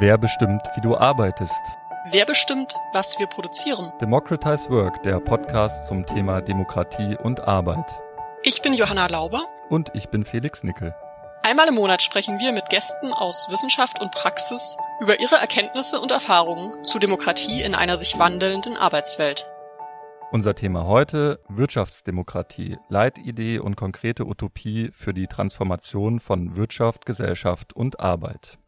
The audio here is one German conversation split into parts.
Wer bestimmt, wie du arbeitest? Wer bestimmt, was wir produzieren? Democratize Work, der Podcast zum Thema Demokratie und Arbeit. Ich bin Johanna Lauber. Und ich bin Felix Nickel. Einmal im Monat sprechen wir mit Gästen aus Wissenschaft und Praxis über ihre Erkenntnisse und Erfahrungen zu Demokratie in einer sich wandelnden Arbeitswelt. Unser Thema heute Wirtschaftsdemokratie, Leitidee und konkrete Utopie für die Transformation von Wirtschaft, Gesellschaft und Arbeit.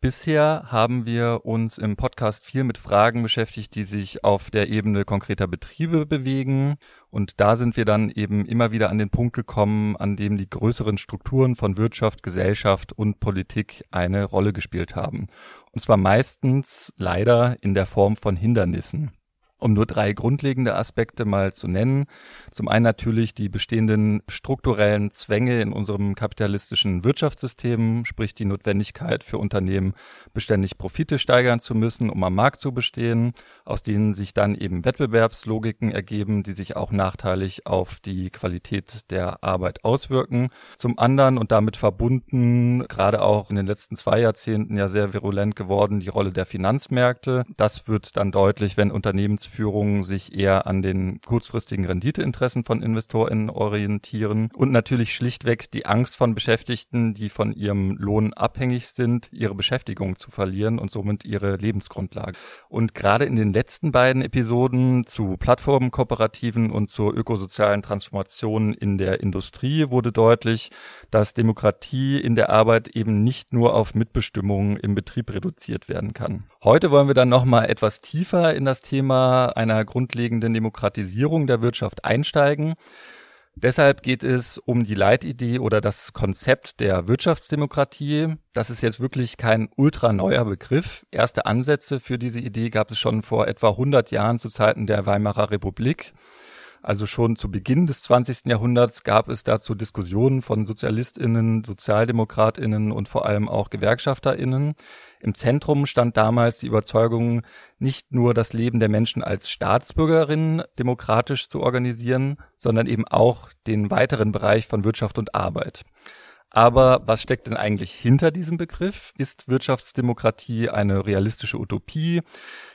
Bisher haben wir uns im Podcast viel mit Fragen beschäftigt, die sich auf der Ebene konkreter Betriebe bewegen. Und da sind wir dann eben immer wieder an den Punkt gekommen, an dem die größeren Strukturen von Wirtschaft, Gesellschaft und Politik eine Rolle gespielt haben. Und zwar meistens leider in der Form von Hindernissen um nur drei grundlegende Aspekte mal zu nennen. Zum einen natürlich die bestehenden strukturellen Zwänge in unserem kapitalistischen Wirtschaftssystem, sprich die Notwendigkeit für Unternehmen, beständig Profite steigern zu müssen, um am Markt zu bestehen, aus denen sich dann eben Wettbewerbslogiken ergeben, die sich auch nachteilig auf die Qualität der Arbeit auswirken. Zum anderen und damit verbunden, gerade auch in den letzten zwei Jahrzehnten ja sehr virulent geworden, die Rolle der Finanzmärkte. Das wird dann deutlich, wenn Unternehmen Geschäftsführungen sich eher an den kurzfristigen Renditeinteressen von InvestorInnen orientieren und natürlich schlichtweg die Angst von Beschäftigten, die von ihrem Lohn abhängig sind, ihre Beschäftigung zu verlieren und somit ihre Lebensgrundlage. Und gerade in den letzten beiden Episoden zu Plattformenkooperativen und zur ökosozialen Transformation in der Industrie wurde deutlich, dass Demokratie in der Arbeit eben nicht nur auf Mitbestimmung im Betrieb reduziert werden kann. Heute wollen wir dann nochmal etwas tiefer in das Thema einer grundlegenden Demokratisierung der Wirtschaft einsteigen. Deshalb geht es um die Leitidee oder das Konzept der Wirtschaftsdemokratie. Das ist jetzt wirklich kein ultra neuer Begriff. Erste Ansätze für diese Idee gab es schon vor etwa 100 Jahren zu Zeiten der Weimarer Republik. Also schon zu Beginn des 20. Jahrhunderts gab es dazu Diskussionen von Sozialistinnen, Sozialdemokratinnen und vor allem auch Gewerkschafterinnen. Im Zentrum stand damals die Überzeugung, nicht nur das Leben der Menschen als Staatsbürgerinnen demokratisch zu organisieren, sondern eben auch den weiteren Bereich von Wirtschaft und Arbeit. Aber was steckt denn eigentlich hinter diesem Begriff? Ist Wirtschaftsdemokratie eine realistische Utopie?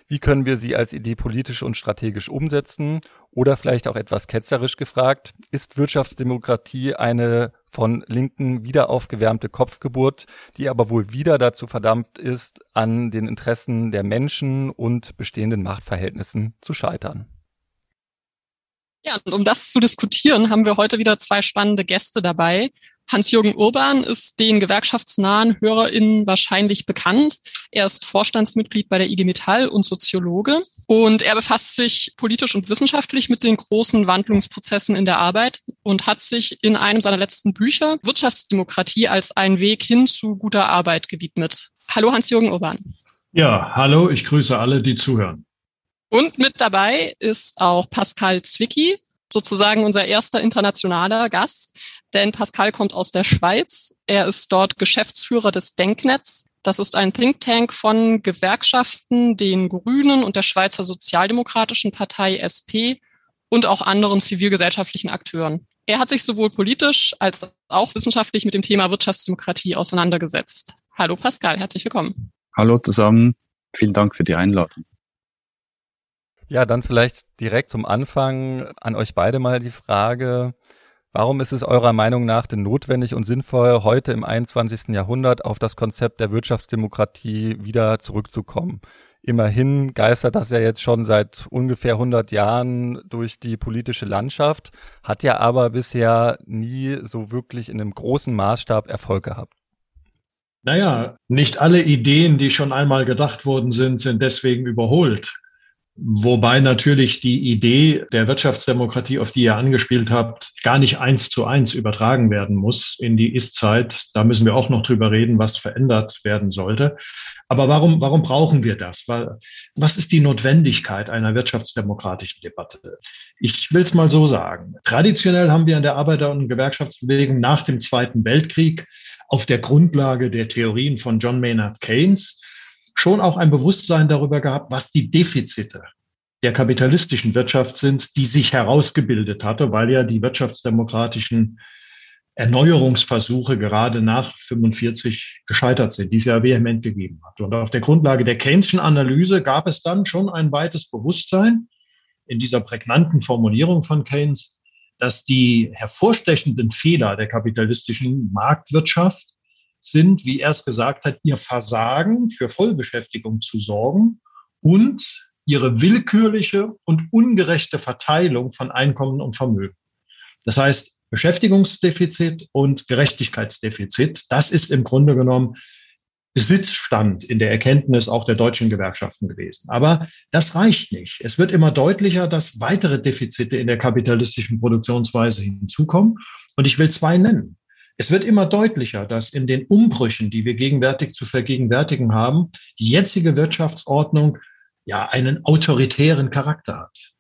Wie können wir sie als Idee politisch und strategisch umsetzen? Oder vielleicht auch etwas ketzerisch gefragt, ist Wirtschaftsdemokratie eine von Linken wieder aufgewärmte Kopfgeburt, die aber wohl wieder dazu verdammt ist, an den Interessen der Menschen und bestehenden Machtverhältnissen zu scheitern? Ja, und um das zu diskutieren, haben wir heute wieder zwei spannende Gäste dabei. Hans-Jürgen Urban ist den gewerkschaftsnahen HörerInnen wahrscheinlich bekannt. Er ist Vorstandsmitglied bei der IG Metall und Soziologe. Und er befasst sich politisch und wissenschaftlich mit den großen Wandlungsprozessen in der Arbeit und hat sich in einem seiner letzten Bücher Wirtschaftsdemokratie als einen Weg hin zu guter Arbeit gewidmet. Hallo Hans-Jürgen Urban. Ja, hallo, ich grüße alle, die zuhören. Und mit dabei ist auch Pascal Zwicky, sozusagen unser erster internationaler Gast denn Pascal kommt aus der Schweiz. Er ist dort Geschäftsführer des Denknetz. Das ist ein Think Tank von Gewerkschaften, den Grünen und der Schweizer Sozialdemokratischen Partei SP und auch anderen zivilgesellschaftlichen Akteuren. Er hat sich sowohl politisch als auch wissenschaftlich mit dem Thema Wirtschaftsdemokratie auseinandergesetzt. Hallo Pascal, herzlich willkommen. Hallo zusammen, vielen Dank für die Einladung. Ja, dann vielleicht direkt zum Anfang an euch beide mal die Frage, Warum ist es eurer Meinung nach denn notwendig und sinnvoll, heute im 21. Jahrhundert auf das Konzept der Wirtschaftsdemokratie wieder zurückzukommen? Immerhin geistert das ja jetzt schon seit ungefähr 100 Jahren durch die politische Landschaft, hat ja aber bisher nie so wirklich in einem großen Maßstab Erfolg gehabt. Naja, nicht alle Ideen, die schon einmal gedacht worden sind, sind deswegen überholt. Wobei natürlich die Idee der Wirtschaftsdemokratie, auf die ihr angespielt habt, gar nicht eins zu eins übertragen werden muss in die Ist-Zeit. Da müssen wir auch noch drüber reden, was verändert werden sollte. Aber warum, warum brauchen wir das? Was ist die Notwendigkeit einer wirtschaftsdemokratischen Debatte? Ich will es mal so sagen. Traditionell haben wir in der Arbeiter- und Gewerkschaftsbewegung nach dem Zweiten Weltkrieg auf der Grundlage der Theorien von John Maynard Keynes schon auch ein Bewusstsein darüber gehabt, was die Defizite der kapitalistischen Wirtschaft sind, die sich herausgebildet hatte, weil ja die wirtschaftsdemokratischen Erneuerungsversuche gerade nach 45 gescheitert sind, die es ja vehement gegeben hat. Und auf der Grundlage der Keynes'schen Analyse gab es dann schon ein weites Bewusstsein in dieser prägnanten Formulierung von Keynes, dass die hervorstechenden Fehler der kapitalistischen Marktwirtschaft sind, wie er es gesagt hat, ihr Versagen für Vollbeschäftigung zu sorgen und ihre willkürliche und ungerechte Verteilung von Einkommen und Vermögen. Das heißt, Beschäftigungsdefizit und Gerechtigkeitsdefizit, das ist im Grunde genommen Besitzstand in der Erkenntnis auch der deutschen Gewerkschaften gewesen. Aber das reicht nicht. Es wird immer deutlicher, dass weitere Defizite in der kapitalistischen Produktionsweise hinzukommen. Und ich will zwei nennen. Es wird immer deutlicher, dass in den Umbrüchen, die wir gegenwärtig zu vergegenwärtigen haben, die jetzige Wirtschaftsordnung ja einen autoritären Charakter hat.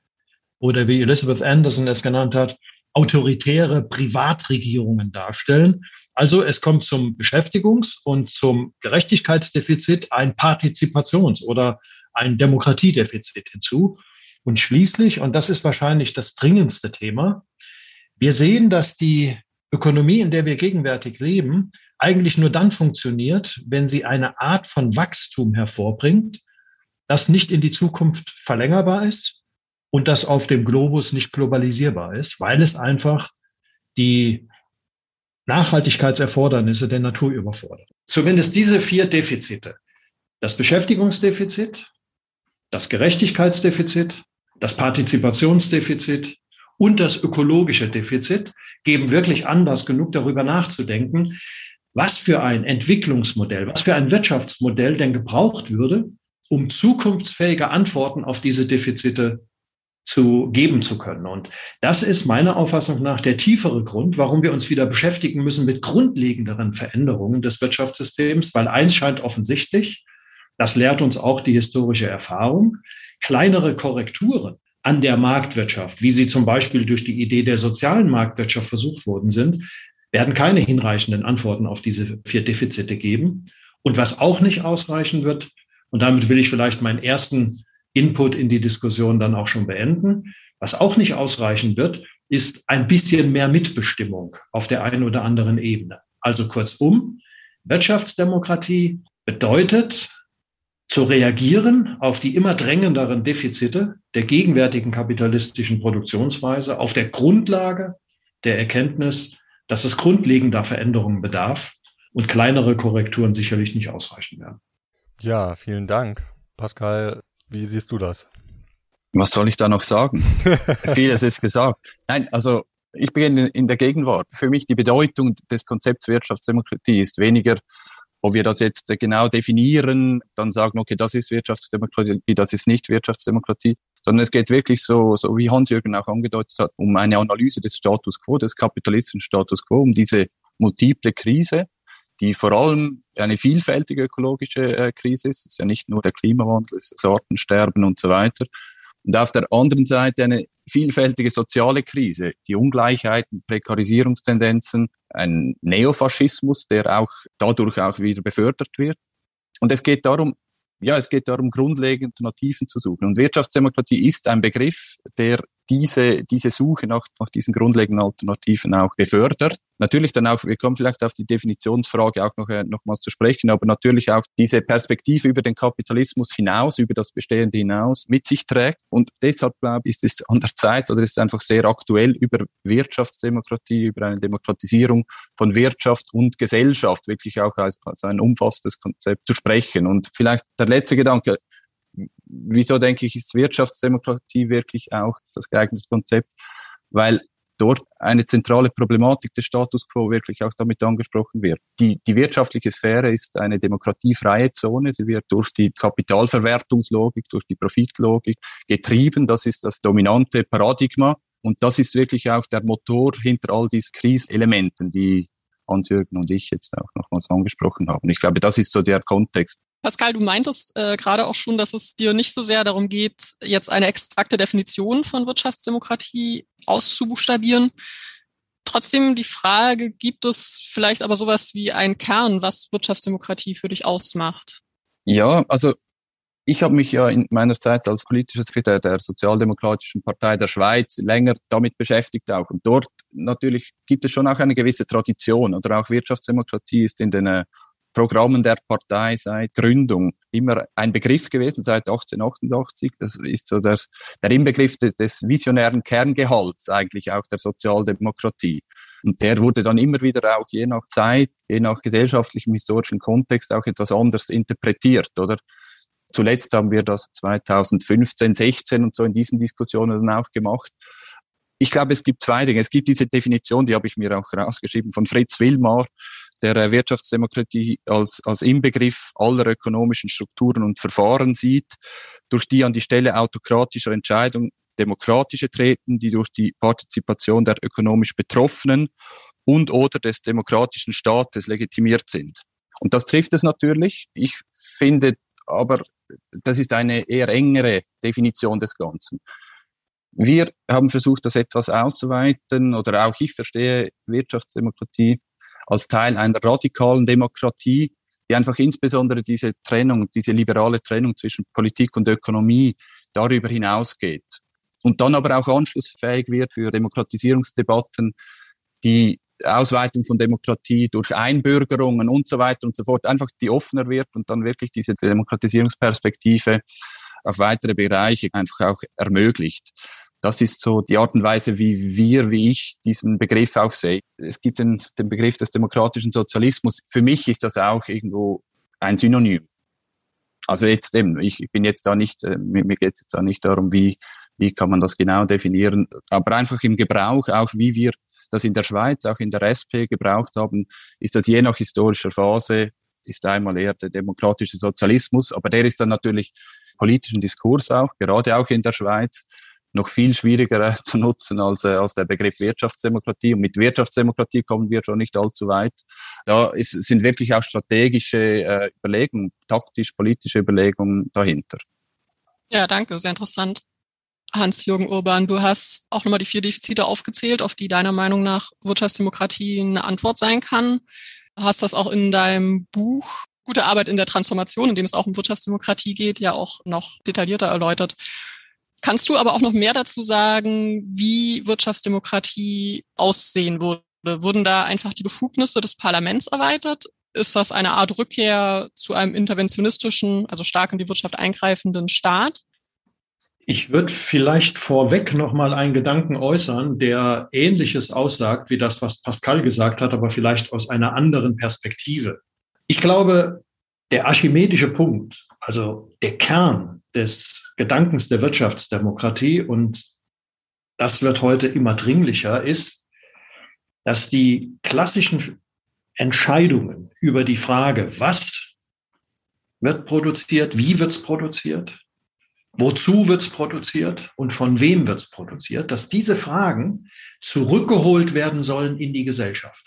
Oder wie Elizabeth Anderson es genannt hat, autoritäre Privatregierungen darstellen. Also es kommt zum Beschäftigungs- und zum Gerechtigkeitsdefizit ein Partizipations- oder ein Demokratiedefizit hinzu. Und schließlich, und das ist wahrscheinlich das dringendste Thema, wir sehen, dass die Ökonomie, in der wir gegenwärtig leben, eigentlich nur dann funktioniert, wenn sie eine Art von Wachstum hervorbringt, das nicht in die Zukunft verlängerbar ist, und das auf dem Globus nicht globalisierbar ist, weil es einfach die Nachhaltigkeitserfordernisse der Natur überfordert. Zumindest diese vier Defizite, das Beschäftigungsdefizit, das Gerechtigkeitsdefizit, das Partizipationsdefizit und das ökologische Defizit geben wirklich Anlass genug darüber nachzudenken, was für ein Entwicklungsmodell, was für ein Wirtschaftsmodell denn gebraucht würde, um zukunftsfähige Antworten auf diese Defizite zu geben zu können. Und das ist meiner Auffassung nach der tiefere Grund, warum wir uns wieder beschäftigen müssen mit grundlegenderen Veränderungen des Wirtschaftssystems, weil eins scheint offensichtlich, das lehrt uns auch die historische Erfahrung, kleinere Korrekturen an der Marktwirtschaft, wie sie zum Beispiel durch die Idee der sozialen Marktwirtschaft versucht worden sind, werden keine hinreichenden Antworten auf diese vier Defizite geben. Und was auch nicht ausreichen wird, und damit will ich vielleicht meinen ersten Input in die Diskussion dann auch schon beenden. Was auch nicht ausreichen wird, ist ein bisschen mehr Mitbestimmung auf der einen oder anderen Ebene. Also kurzum, Wirtschaftsdemokratie bedeutet, zu reagieren auf die immer drängenderen Defizite der gegenwärtigen kapitalistischen Produktionsweise auf der Grundlage der Erkenntnis, dass es grundlegender Veränderungen bedarf und kleinere Korrekturen sicherlich nicht ausreichen werden. Ja, vielen Dank. Pascal, wie siehst du das? Was soll ich da noch sagen? Vieles ist gesagt. Nein, also ich beginne in der Gegenwart. Für mich die Bedeutung des Konzepts Wirtschaftsdemokratie ist weniger, ob wir das jetzt genau definieren, dann sagen, okay, das ist Wirtschaftsdemokratie, das ist nicht Wirtschaftsdemokratie, sondern es geht wirklich so, so wie Hans-Jürgen auch angedeutet hat, um eine Analyse des Status quo, des kapitalistischen Status quo, um diese multiple Krise, die vor allem eine vielfältige ökologische äh, Krise ist. Es ist ja nicht nur der Klimawandel, es ist Sortensterben und so weiter. Und auf der anderen Seite eine vielfältige soziale Krise, die Ungleichheiten, Prekarisierungstendenzen, ein Neofaschismus, der auch dadurch auch wieder befördert wird. Und es geht darum, ja, es geht darum, grundlegende Alternativen zu suchen. Und Wirtschaftsdemokratie ist ein Begriff, der diese, diese Suche nach, nach diesen grundlegenden Alternativen auch befördert. Natürlich dann auch, wir kommen vielleicht auf die Definitionsfrage auch noch, äh, nochmals zu sprechen, aber natürlich auch diese Perspektive über den Kapitalismus hinaus, über das Bestehende hinaus mit sich trägt. Und deshalb, glaube ich, ist es an der Zeit oder ist es einfach sehr aktuell, über Wirtschaftsdemokratie, über eine Demokratisierung von Wirtschaft und Gesellschaft wirklich auch als, als ein umfassendes Konzept zu sprechen. Und vielleicht der letzte Gedanke, wieso denke ich, ist Wirtschaftsdemokratie wirklich auch das geeignete Konzept? Weil dort eine zentrale Problematik des Status quo wirklich auch damit angesprochen wird. Die, die wirtschaftliche Sphäre ist eine demokratiefreie Zone. Sie wird durch die Kapitalverwertungslogik, durch die Profitlogik getrieben. Das ist das dominante Paradigma. Und das ist wirklich auch der Motor hinter all diesen Kriselementen, die Hans-Jürgen und ich jetzt auch nochmals angesprochen haben. Ich glaube, das ist so der Kontext. Pascal, du meintest äh, gerade auch schon, dass es dir nicht so sehr darum geht, jetzt eine extrakte Definition von Wirtschaftsdemokratie auszubuchstabieren. Trotzdem die Frage, gibt es vielleicht aber sowas wie einen Kern, was Wirtschaftsdemokratie für dich ausmacht? Ja, also ich habe mich ja in meiner Zeit als politischer Sekretär der Sozialdemokratischen Partei der Schweiz länger damit beschäftigt auch. Und dort natürlich gibt es schon auch eine gewisse Tradition oder auch Wirtschaftsdemokratie ist in den äh, Programmen der Partei seit Gründung immer ein Begriff gewesen, seit 1888. Das ist so der, der Inbegriff des, des visionären Kerngehalts eigentlich auch der Sozialdemokratie. Und der wurde dann immer wieder auch je nach Zeit, je nach gesellschaftlichem, historischen Kontext auch etwas anders interpretiert, oder? Zuletzt haben wir das 2015, 16 und so in diesen Diskussionen dann auch gemacht. Ich glaube, es gibt zwei Dinge. Es gibt diese Definition, die habe ich mir auch rausgeschrieben, von Fritz Wilmar, der äh, Wirtschaftsdemokratie als, als Inbegriff aller ökonomischen Strukturen und Verfahren sieht, durch die an die Stelle autokratischer Entscheidungen demokratische treten, die durch die Partizipation der ökonomisch Betroffenen und oder des demokratischen Staates legitimiert sind. Und das trifft es natürlich. Ich finde aber, das ist eine eher engere Definition des Ganzen. Wir haben versucht, das etwas auszuweiten oder auch ich verstehe Wirtschaftsdemokratie als Teil einer radikalen Demokratie, die einfach insbesondere diese Trennung, diese liberale Trennung zwischen Politik und Ökonomie darüber hinausgeht. Und dann aber auch anschlussfähig wird für Demokratisierungsdebatten, die Ausweitung von Demokratie durch Einbürgerungen und so weiter und so fort, einfach die offener wird und dann wirklich diese Demokratisierungsperspektive auf weitere Bereiche einfach auch ermöglicht. Das ist so die Art und Weise, wie wir, wie ich diesen Begriff auch sehe. Es gibt den, den Begriff des demokratischen Sozialismus. Für mich ist das auch irgendwo ein Synonym. Also jetzt eben, ich bin jetzt da nicht, äh, mir, mir geht es jetzt da nicht darum, wie, wie kann man das genau definieren, aber einfach im Gebrauch, auch wie wir das in der Schweiz, auch in der SP gebraucht haben, ist das je nach historischer Phase, ist einmal eher der demokratische Sozialismus, aber der ist dann natürlich politischen Diskurs auch, gerade auch in der Schweiz, noch viel schwieriger zu nutzen als, äh, als der Begriff Wirtschaftsdemokratie. Und mit Wirtschaftsdemokratie kommen wir schon nicht allzu weit. Da ist, sind wirklich auch strategische äh, Überlegungen, taktisch-politische Überlegungen dahinter. Ja, danke, sehr interessant. Hans-Jürgen Urban, du hast auch nochmal die vier Defizite aufgezählt, auf die deiner Meinung nach Wirtschaftsdemokratie eine Antwort sein kann. Hast das auch in deinem Buch Gute Arbeit in der Transformation, in dem es auch um Wirtschaftsdemokratie geht, ja auch noch detaillierter erläutert. Kannst du aber auch noch mehr dazu sagen, wie Wirtschaftsdemokratie aussehen würde? Wurden da einfach die Befugnisse des Parlaments erweitert? Ist das eine Art Rückkehr zu einem interventionistischen, also stark in die Wirtschaft eingreifenden Staat? Ich würde vielleicht vorweg noch mal einen Gedanken äußern, der Ähnliches aussagt wie das, was Pascal gesagt hat, aber vielleicht aus einer anderen Perspektive. Ich glaube, der archimedische Punkt, also der Kern des Gedankens der Wirtschaftsdemokratie, und das wird heute immer dringlicher, ist, dass die klassischen Entscheidungen über die Frage, was wird produziert, wie wird es produziert, wozu wird es produziert und von wem wird es produziert, dass diese Fragen zurückgeholt werden sollen in die Gesellschaft.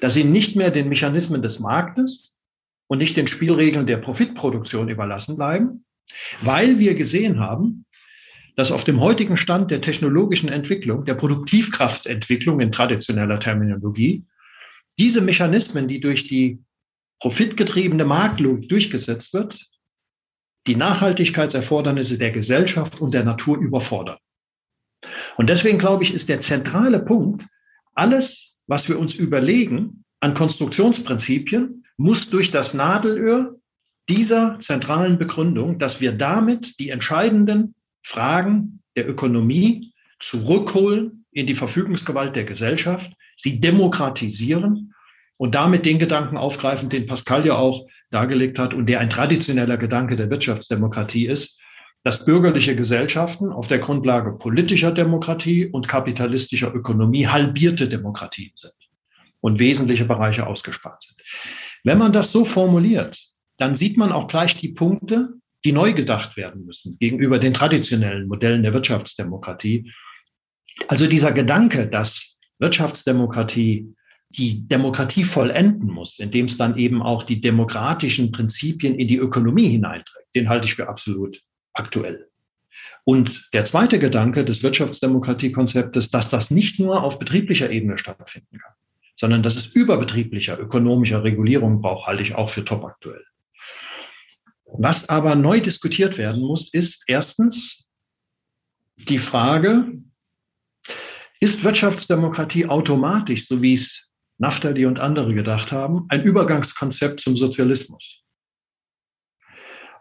Dass sie nicht mehr den Mechanismen des Marktes und nicht den Spielregeln der Profitproduktion überlassen bleiben, weil wir gesehen haben, dass auf dem heutigen Stand der technologischen Entwicklung, der Produktivkraftentwicklung in traditioneller Terminologie, diese Mechanismen, die durch die profitgetriebene Marktlogik durchgesetzt wird, die Nachhaltigkeitserfordernisse der Gesellschaft und der Natur überfordern. Und deswegen glaube ich, ist der zentrale Punkt, alles, was wir uns überlegen an Konstruktionsprinzipien, muss durch das Nadelöhr dieser zentralen Begründung, dass wir damit die entscheidenden Fragen der Ökonomie zurückholen in die Verfügungsgewalt der Gesellschaft, sie demokratisieren und damit den Gedanken aufgreifen, den Pascal ja auch dargelegt hat und der ein traditioneller Gedanke der Wirtschaftsdemokratie ist, dass bürgerliche Gesellschaften auf der Grundlage politischer Demokratie und kapitalistischer Ökonomie halbierte Demokratien sind und wesentliche Bereiche ausgespart sind. Wenn man das so formuliert, dann sieht man auch gleich die Punkte, die neu gedacht werden müssen gegenüber den traditionellen Modellen der Wirtschaftsdemokratie. Also dieser Gedanke, dass Wirtschaftsdemokratie die Demokratie vollenden muss, indem es dann eben auch die demokratischen Prinzipien in die Ökonomie hineinträgt, den halte ich für absolut aktuell. Und der zweite Gedanke des Wirtschaftsdemokratiekonzeptes, dass das nicht nur auf betrieblicher Ebene stattfinden kann, sondern dass es überbetrieblicher ökonomischer Regulierung braucht, halte ich auch für top aktuell. Was aber neu diskutiert werden muss, ist erstens die Frage, ist Wirtschaftsdemokratie automatisch, so wie es Naftali und andere gedacht haben, ein Übergangskonzept zum Sozialismus?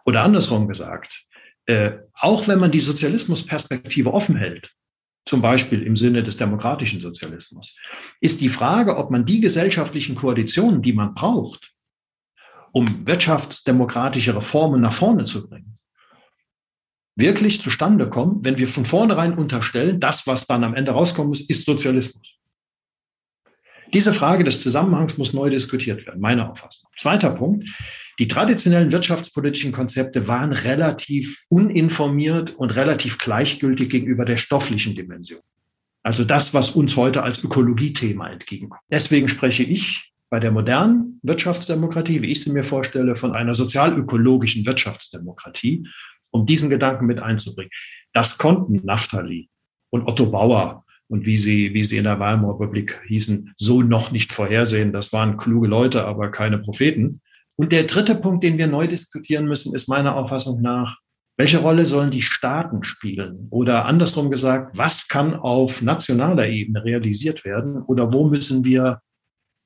Oder andersrum gesagt, äh, auch wenn man die Sozialismusperspektive offen hält, zum Beispiel im Sinne des demokratischen Sozialismus, ist die Frage, ob man die gesellschaftlichen Koalitionen, die man braucht, um wirtschaftsdemokratische Reformen nach vorne zu bringen, wirklich zustande kommen, wenn wir von vornherein unterstellen, das, was dann am Ende rauskommen muss, ist Sozialismus. Diese Frage des Zusammenhangs muss neu diskutiert werden, meiner Auffassung. Zweiter Punkt. Die traditionellen wirtschaftspolitischen Konzepte waren relativ uninformiert und relativ gleichgültig gegenüber der stofflichen Dimension. Also das, was uns heute als Ökologiethema entgegenkommt. Deswegen spreche ich bei der modernen Wirtschaftsdemokratie, wie ich sie mir vorstelle, von einer sozialökologischen Wirtschaftsdemokratie, um diesen Gedanken mit einzubringen. Das konnten Naftali und Otto Bauer und wie sie, wie sie in der Weimarer Republik hießen, so noch nicht vorhersehen. Das waren kluge Leute, aber keine Propheten. Und der dritte Punkt, den wir neu diskutieren müssen, ist meiner Auffassung nach, welche Rolle sollen die Staaten spielen? Oder andersrum gesagt, was kann auf nationaler Ebene realisiert werden? Oder wo müssen wir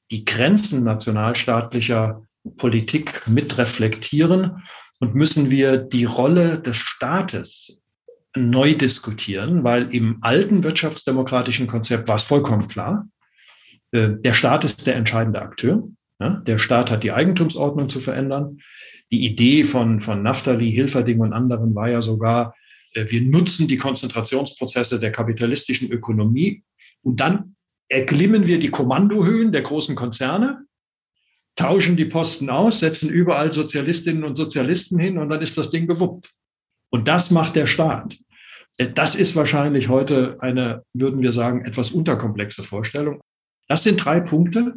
die Grenzen nationalstaatlicher Politik mit reflektieren? Und müssen wir die Rolle des Staates neu diskutieren, weil im alten wirtschaftsdemokratischen Konzept war es vollkommen klar, äh, der Staat ist der entscheidende Akteur. Der Staat hat die Eigentumsordnung zu verändern. Die Idee von, von Naftali, Hilferding und anderen war ja sogar, äh, wir nutzen die Konzentrationsprozesse der kapitalistischen Ökonomie und dann erklimmen wir die Kommandohöhen der großen Konzerne, tauschen die Posten aus, setzen überall Sozialistinnen und Sozialisten hin und dann ist das Ding gewuppt. Und das macht der Staat. Äh, das ist wahrscheinlich heute eine, würden wir sagen, etwas unterkomplexe Vorstellung. Das sind drei Punkte,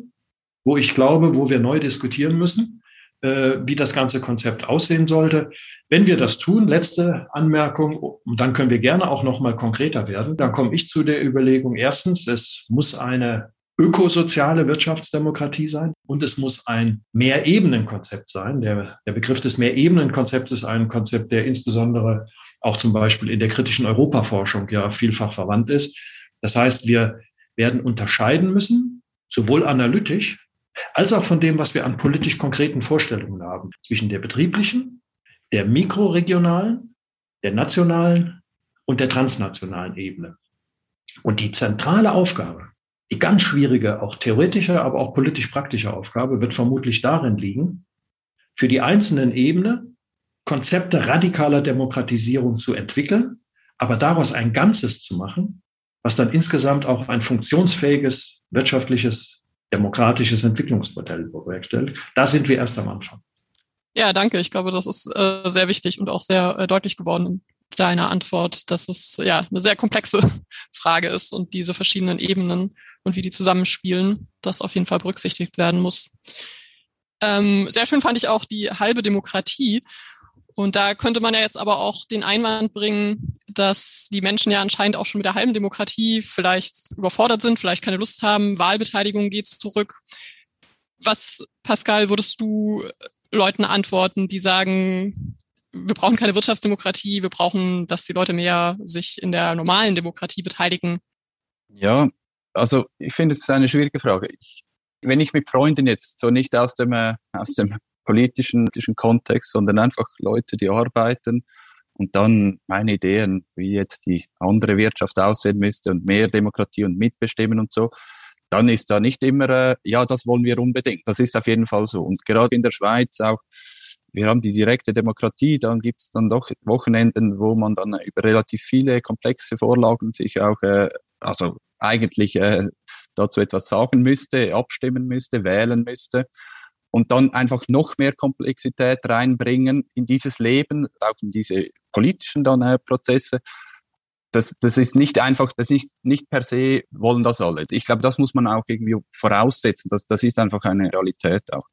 wo ich glaube, wo wir neu diskutieren müssen, äh, wie das ganze Konzept aussehen sollte. Wenn wir das tun, letzte Anmerkung, dann können wir gerne auch noch mal konkreter werden, dann komme ich zu der Überlegung, erstens, es muss eine ökosoziale Wirtschaftsdemokratie sein und es muss ein Mehrebenenkonzept sein. Der, der Begriff des Mehrebenenkonzepts ist ein Konzept, der insbesondere auch zum Beispiel in der kritischen Europaforschung ja vielfach verwandt ist. Das heißt, wir werden unterscheiden müssen, sowohl analytisch als auch von dem, was wir an politisch konkreten Vorstellungen haben, zwischen der betrieblichen, der mikroregionalen, der nationalen und der transnationalen Ebene. Und die zentrale Aufgabe die ganz schwierige, auch theoretische, aber auch politisch praktische Aufgabe wird vermutlich darin liegen, für die einzelnen Ebenen Konzepte radikaler Demokratisierung zu entwickeln, aber daraus ein Ganzes zu machen, was dann insgesamt auch ein funktionsfähiges, wirtschaftliches, demokratisches Entwicklungsmodell bewerkstelligt. Da sind wir erst am Anfang. Ja, danke. Ich glaube, das ist äh, sehr wichtig und auch sehr äh, deutlich geworden deiner Antwort, dass es ja eine sehr komplexe Frage ist und diese verschiedenen Ebenen und wie die zusammenspielen, das auf jeden Fall berücksichtigt werden muss. Ähm, sehr schön fand ich auch die halbe Demokratie. Und da könnte man ja jetzt aber auch den Einwand bringen, dass die Menschen ja anscheinend auch schon mit der halben Demokratie vielleicht überfordert sind, vielleicht keine Lust haben, Wahlbeteiligung geht zurück. Was, Pascal, würdest du Leuten antworten, die sagen, wir brauchen keine Wirtschaftsdemokratie, wir brauchen, dass die Leute mehr sich in der normalen Demokratie beteiligen. Ja, also ich finde es eine schwierige Frage. Ich, wenn ich mit Freunden jetzt so nicht aus dem, äh, aus dem politischen, politischen Kontext, sondern einfach Leute, die arbeiten und dann meine Ideen, wie jetzt die andere Wirtschaft aussehen müsste und mehr Demokratie und Mitbestimmen und so, dann ist da nicht immer, äh, ja, das wollen wir unbedingt. Das ist auf jeden Fall so. Und gerade in der Schweiz auch wir haben die direkte Demokratie, dann gibt es dann doch Wochenenden, wo man dann über relativ viele komplexe Vorlagen sich auch, äh, also eigentlich äh, dazu etwas sagen müsste, abstimmen müsste, wählen müsste und dann einfach noch mehr Komplexität reinbringen in dieses Leben, auch in diese politischen dann äh, Prozesse. Das, das ist nicht einfach, das ist nicht, nicht per se wollen das alle. Ich glaube, das muss man auch irgendwie voraussetzen. Das, das ist einfach eine Realität auch.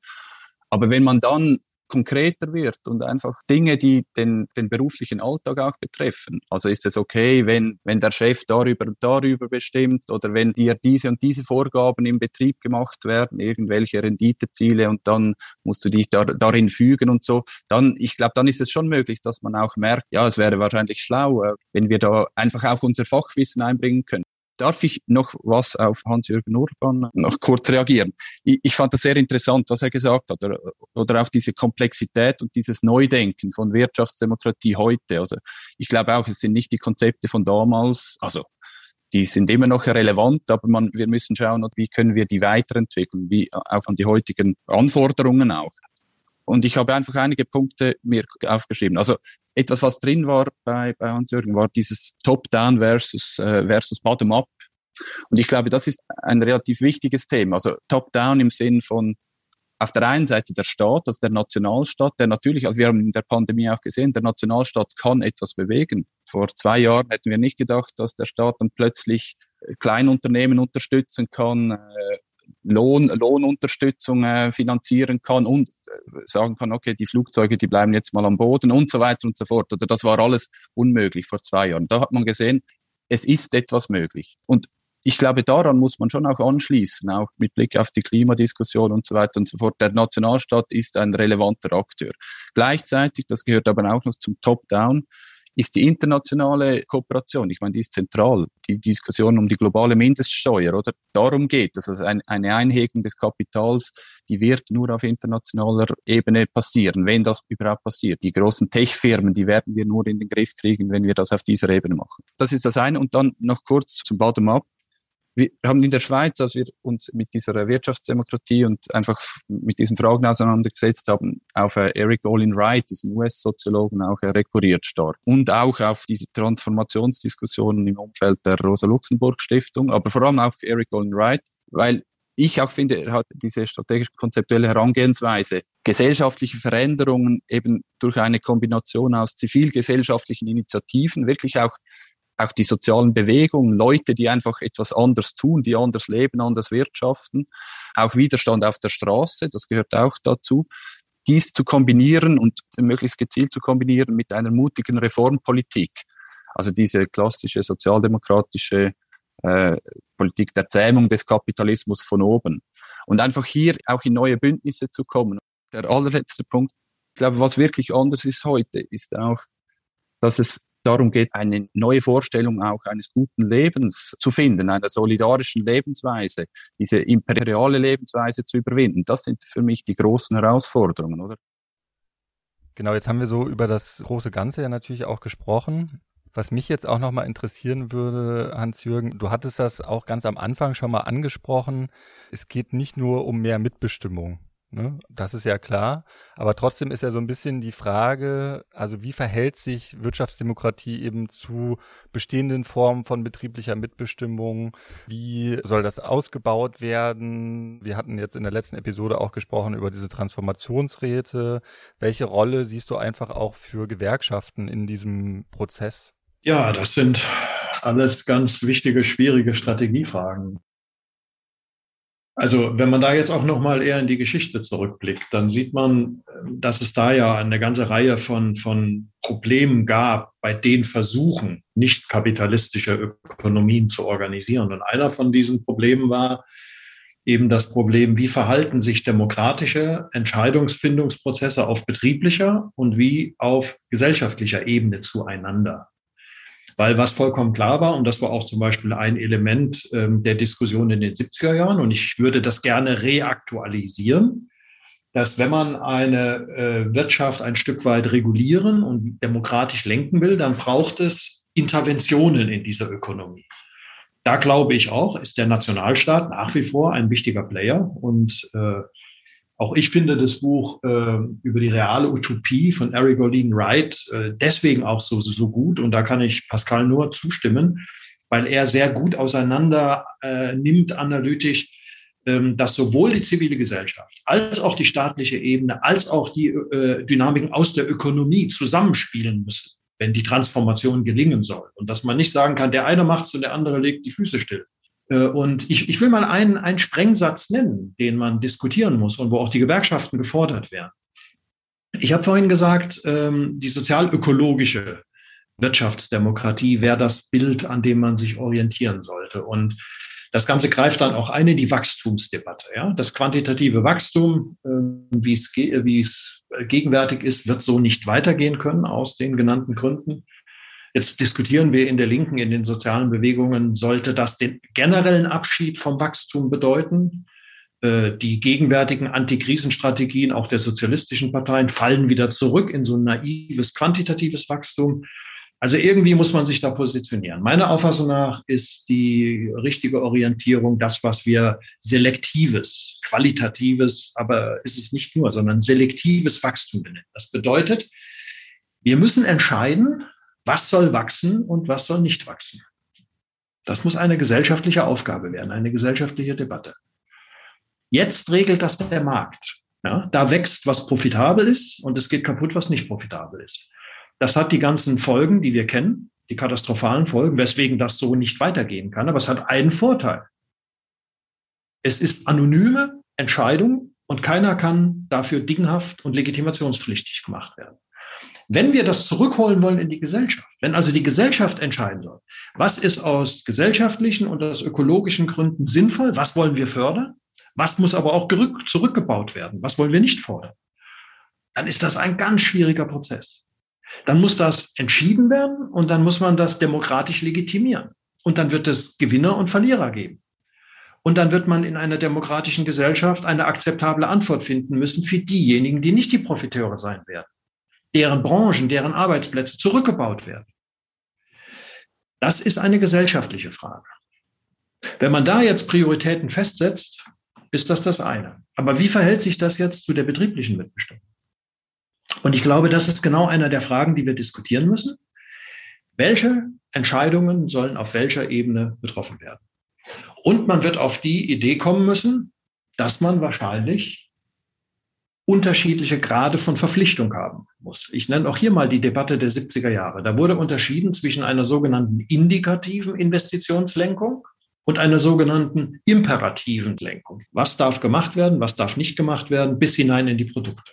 Aber wenn man dann konkreter wird und einfach Dinge, die den, den beruflichen Alltag auch betreffen. Also ist es okay, wenn, wenn der Chef darüber und darüber bestimmt oder wenn dir diese und diese Vorgaben im Betrieb gemacht werden, irgendwelche Renditeziele und dann musst du dich da, darin fügen und so, dann, ich glaube, dann ist es schon möglich, dass man auch merkt, ja, es wäre wahrscheinlich schlau, wenn wir da einfach auch unser Fachwissen einbringen können. Darf ich noch was auf Hans-Jürgen Urban noch kurz reagieren? Ich, ich, fand das sehr interessant, was er gesagt hat, oder, oder auch diese Komplexität und dieses Neudenken von Wirtschaftsdemokratie heute. Also ich glaube auch, es sind nicht die Konzepte von damals, also die sind immer noch relevant, aber man, wir müssen schauen, wie können wir die weiterentwickeln, wie auch an die heutigen Anforderungen auch. Und ich habe einfach einige Punkte mir aufgeschrieben. Also etwas, was drin war bei, bei Hans-Jürgen, war dieses Top-Down versus, äh, versus Bottom-up. Und ich glaube, das ist ein relativ wichtiges Thema. Also Top-Down im Sinn von auf der einen Seite der Staat, also der Nationalstaat, der natürlich, also wir haben in der Pandemie auch gesehen, der Nationalstaat kann etwas bewegen. Vor zwei Jahren hätten wir nicht gedacht, dass der Staat dann plötzlich Kleinunternehmen unterstützen kann, äh, Lohn, Lohnunterstützung äh, finanzieren kann und äh, sagen kann, okay, die Flugzeuge, die bleiben jetzt mal am Boden und so weiter und so fort. Oder das war alles unmöglich vor zwei Jahren. Da hat man gesehen, es ist etwas möglich. Und ich glaube, daran muss man schon auch anschließen, auch mit Blick auf die Klimadiskussion und so weiter und so fort. Der Nationalstaat ist ein relevanter Akteur. Gleichzeitig, das gehört aber auch noch zum Top-Down, ist die internationale Kooperation. Ich meine, die ist zentral. Die Diskussion um die globale Mindeststeuer, oder? Darum geht es. Also ein, eine Einhegung des Kapitals, die wird nur auf internationaler Ebene passieren, wenn das überhaupt passiert. Die großen Tech-Firmen, die werden wir nur in den Griff kriegen, wenn wir das auf dieser Ebene machen. Das ist das eine. Und dann noch kurz zum Bottom-up wir haben in der Schweiz, als wir uns mit dieser Wirtschaftsdemokratie und einfach mit diesen Fragen auseinandergesetzt haben, auf äh, Eric Olin Wright, diesen US-Soziologen, auch äh, rekurriert stark. Und auch auf diese Transformationsdiskussionen im Umfeld der Rosa-Luxemburg-Stiftung, aber vor allem auch Eric Olin Wright, weil ich auch finde, er hat diese strategisch-konzeptuelle Herangehensweise, gesellschaftliche Veränderungen eben durch eine Kombination aus zivilgesellschaftlichen Initiativen wirklich auch auch die sozialen Bewegungen, Leute, die einfach etwas anders tun, die anders leben, anders wirtschaften, auch Widerstand auf der Straße, das gehört auch dazu. Dies zu kombinieren und möglichst gezielt zu kombinieren mit einer mutigen Reformpolitik. Also diese klassische sozialdemokratische äh, Politik der Zähmung des Kapitalismus von oben. Und einfach hier auch in neue Bündnisse zu kommen. Der allerletzte Punkt, ich glaube, was wirklich anders ist heute, ist auch, dass es darum geht, eine neue Vorstellung auch eines guten Lebens zu finden, einer solidarischen Lebensweise, diese imperiale Lebensweise zu überwinden. Das sind für mich die großen Herausforderungen, oder? Genau, jetzt haben wir so über das große Ganze ja natürlich auch gesprochen. Was mich jetzt auch nochmal interessieren würde, Hans-Jürgen, du hattest das auch ganz am Anfang schon mal angesprochen. Es geht nicht nur um mehr Mitbestimmung. Ne? Das ist ja klar. Aber trotzdem ist ja so ein bisschen die Frage, also wie verhält sich Wirtschaftsdemokratie eben zu bestehenden Formen von betrieblicher Mitbestimmung? Wie soll das ausgebaut werden? Wir hatten jetzt in der letzten Episode auch gesprochen über diese Transformationsräte. Welche Rolle siehst du einfach auch für Gewerkschaften in diesem Prozess? Ja, das sind alles ganz wichtige, schwierige Strategiefragen. Also wenn man da jetzt auch noch mal eher in die Geschichte zurückblickt, dann sieht man, dass es da ja eine ganze Reihe von, von Problemen gab bei den Versuchen, nicht kapitalistische Ökonomien zu organisieren. Und einer von diesen Problemen war eben das Problem, wie verhalten sich demokratische Entscheidungsfindungsprozesse auf betrieblicher und wie auf gesellschaftlicher Ebene zueinander. Weil was vollkommen klar war, und das war auch zum Beispiel ein Element ähm, der Diskussion in den 70er Jahren, und ich würde das gerne reaktualisieren, dass wenn man eine äh, Wirtschaft ein Stück weit regulieren und demokratisch lenken will, dann braucht es Interventionen in dieser Ökonomie. Da glaube ich auch, ist der Nationalstaat nach wie vor ein wichtiger Player und äh, auch ich finde das Buch äh, über die reale Utopie von Eric Olin Wright äh, deswegen auch so, so gut. Und da kann ich Pascal nur zustimmen, weil er sehr gut auseinander äh, nimmt analytisch, ähm, dass sowohl die zivile Gesellschaft als auch die staatliche Ebene als auch die äh, Dynamiken aus der Ökonomie zusammenspielen müssen, wenn die Transformation gelingen soll. Und dass man nicht sagen kann, der eine macht's und der andere legt die Füße still. Äh, und ich, ich will mal einen, einen Sprengsatz nennen, den man diskutieren muss und wo auch die Gewerkschaften gefordert werden. Ich habe vorhin gesagt, ähm, die sozialökologische Wirtschaftsdemokratie wäre das Bild, an dem man sich orientieren sollte. Und das Ganze greift dann auch ein in die Wachstumsdebatte. Ja? Das quantitative Wachstum, äh, es, wie es gegenwärtig ist, wird so nicht weitergehen können aus den genannten Gründen. Jetzt diskutieren wir in der Linken, in den sozialen Bewegungen, sollte das den generellen Abschied vom Wachstum bedeuten? Äh, die gegenwärtigen Antikrisenstrategien auch der sozialistischen Parteien fallen wieder zurück in so ein naives quantitatives Wachstum. Also irgendwie muss man sich da positionieren. Meiner Auffassung nach ist die richtige Orientierung das, was wir selektives, qualitatives, aber ist es nicht nur, sondern selektives Wachstum benennen. Das bedeutet, wir müssen entscheiden, was soll wachsen und was soll nicht wachsen. Das muss eine gesellschaftliche Aufgabe werden, eine gesellschaftliche Debatte. Jetzt regelt das der Markt. Ja, da wächst, was profitabel ist und es geht kaputt, was nicht profitabel ist. Das hat die ganzen Folgen, die wir kennen, die katastrophalen Folgen, weswegen das so nicht weitergehen kann. Aber es hat einen Vorteil. Es ist anonyme Entscheidung und keiner kann dafür dinghaft und legitimationspflichtig gemacht werden. Wenn wir das zurückholen wollen in die Gesellschaft, wenn also die Gesellschaft entscheiden soll, was ist aus gesellschaftlichen und aus ökologischen Gründen sinnvoll, was wollen wir fördern, was muss aber auch zurückgebaut werden, was wollen wir nicht fordern, dann ist das ein ganz schwieriger Prozess. Dann muss das entschieden werden und dann muss man das demokratisch legitimieren. Und dann wird es Gewinner und Verlierer geben. Und dann wird man in einer demokratischen Gesellschaft eine akzeptable Antwort finden müssen für diejenigen, die nicht die Profiteure sein werden, deren Branchen, deren Arbeitsplätze zurückgebaut werden. Das ist eine gesellschaftliche Frage. Wenn man da jetzt Prioritäten festsetzt, ist das das eine. Aber wie verhält sich das jetzt zu der betrieblichen Mitbestimmung? Und ich glaube, das ist genau einer der Fragen, die wir diskutieren müssen. Welche Entscheidungen sollen auf welcher Ebene betroffen werden? Und man wird auf die Idee kommen müssen, dass man wahrscheinlich unterschiedliche Grade von Verpflichtung haben muss. Ich nenne auch hier mal die Debatte der 70er Jahre. Da wurde unterschieden zwischen einer sogenannten indikativen Investitionslenkung und einer sogenannten imperativen Lenkung. Was darf gemacht werden, was darf nicht gemacht werden, bis hinein in die Produkte.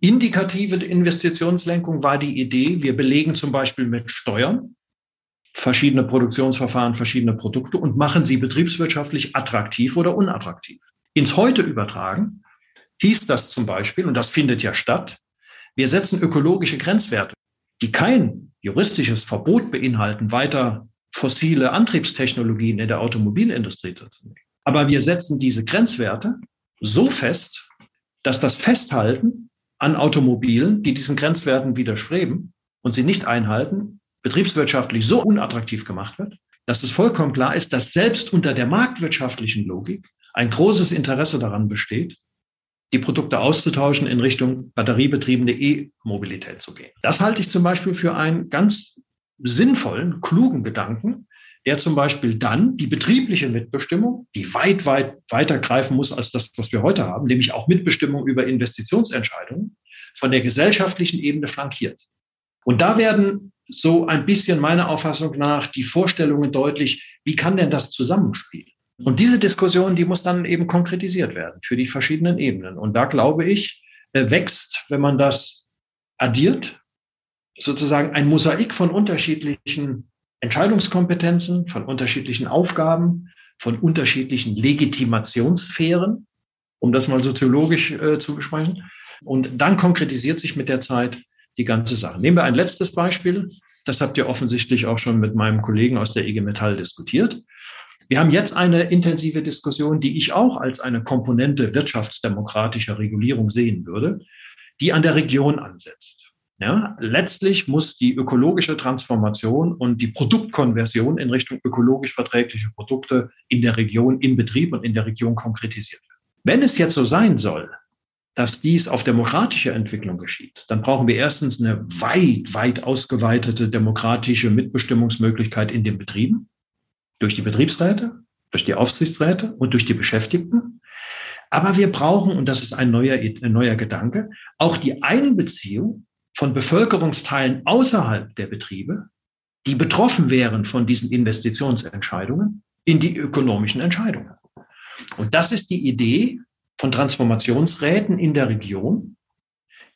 Indikative Investitionslenkung war die Idee, wir belegen zum Beispiel mit Steuern verschiedene Produktionsverfahren, verschiedene Produkte und machen sie betriebswirtschaftlich attraktiv oder unattraktiv. Ins Heute übertragen hieß das zum Beispiel, und das findet ja statt, wir setzen ökologische Grenzwerte, die kein juristisches Verbot beinhalten, weiter fossile Antriebstechnologien in der Automobilindustrie zu nehmen. Aber wir setzen diese Grenzwerte so fest, dass das Festhalten an Automobilen, die diesen Grenzwerten widerstreben und sie nicht einhalten, betriebswirtschaftlich so unattraktiv gemacht wird, dass es vollkommen klar ist, dass selbst unter der marktwirtschaftlichen Logik ein großes Interesse daran besteht, die Produkte auszutauschen in Richtung batteriebetriebene E-Mobilität zu gehen. Das halte ich zum Beispiel für einen ganz sinnvollen, klugen Gedanken, der zum Beispiel dann die betriebliche Mitbestimmung, die weit, weit weiter greifen muss als das, was wir heute haben, nämlich auch Mitbestimmung über Investitionsentscheidungen, von der gesellschaftlichen Ebene flankiert. Und da werden so ein bisschen meiner Auffassung nach die Vorstellungen deutlich, wie kann denn das zusammenspielen? Und diese Diskussion, die muss dann eben konkretisiert werden für die verschiedenen Ebenen. Und da glaube ich, wächst, wenn man das addiert, sozusagen ein Mosaik von unterschiedlichen Entscheidungskompetenzen, von unterschiedlichen Aufgaben, von unterschiedlichen Legitimationssphären, um das mal soziologisch äh, zu besprechen. Und dann konkretisiert sich mit der Zeit die ganze Sache. Nehmen wir ein letztes Beispiel. Das habt ihr offensichtlich auch schon mit meinem Kollegen aus der IG Metall diskutiert. Wir haben jetzt eine intensive Diskussion, die ich auch als eine Komponente wirtschaftsdemokratischer Regulierung sehen würde, die an der Region ansetzt. Ja, letztlich muss die ökologische Transformation und die Produktkonversion in Richtung ökologisch verträgliche Produkte in der Region, im Betrieb und in der Region konkretisiert werden. Wenn es jetzt so sein soll, dass dies auf demokratische Entwicklung geschieht, dann brauchen wir erstens eine weit, weit ausgeweitete demokratische Mitbestimmungsmöglichkeit in den Betrieben, durch die Betriebsräte, durch die Aufsichtsräte und durch die Beschäftigten. Aber wir brauchen, und das ist ein neuer, ein neuer Gedanke, auch die Einbeziehung von Bevölkerungsteilen außerhalb der Betriebe, die betroffen wären von diesen Investitionsentscheidungen, in die ökonomischen Entscheidungen. Und das ist die Idee von Transformationsräten in der Region,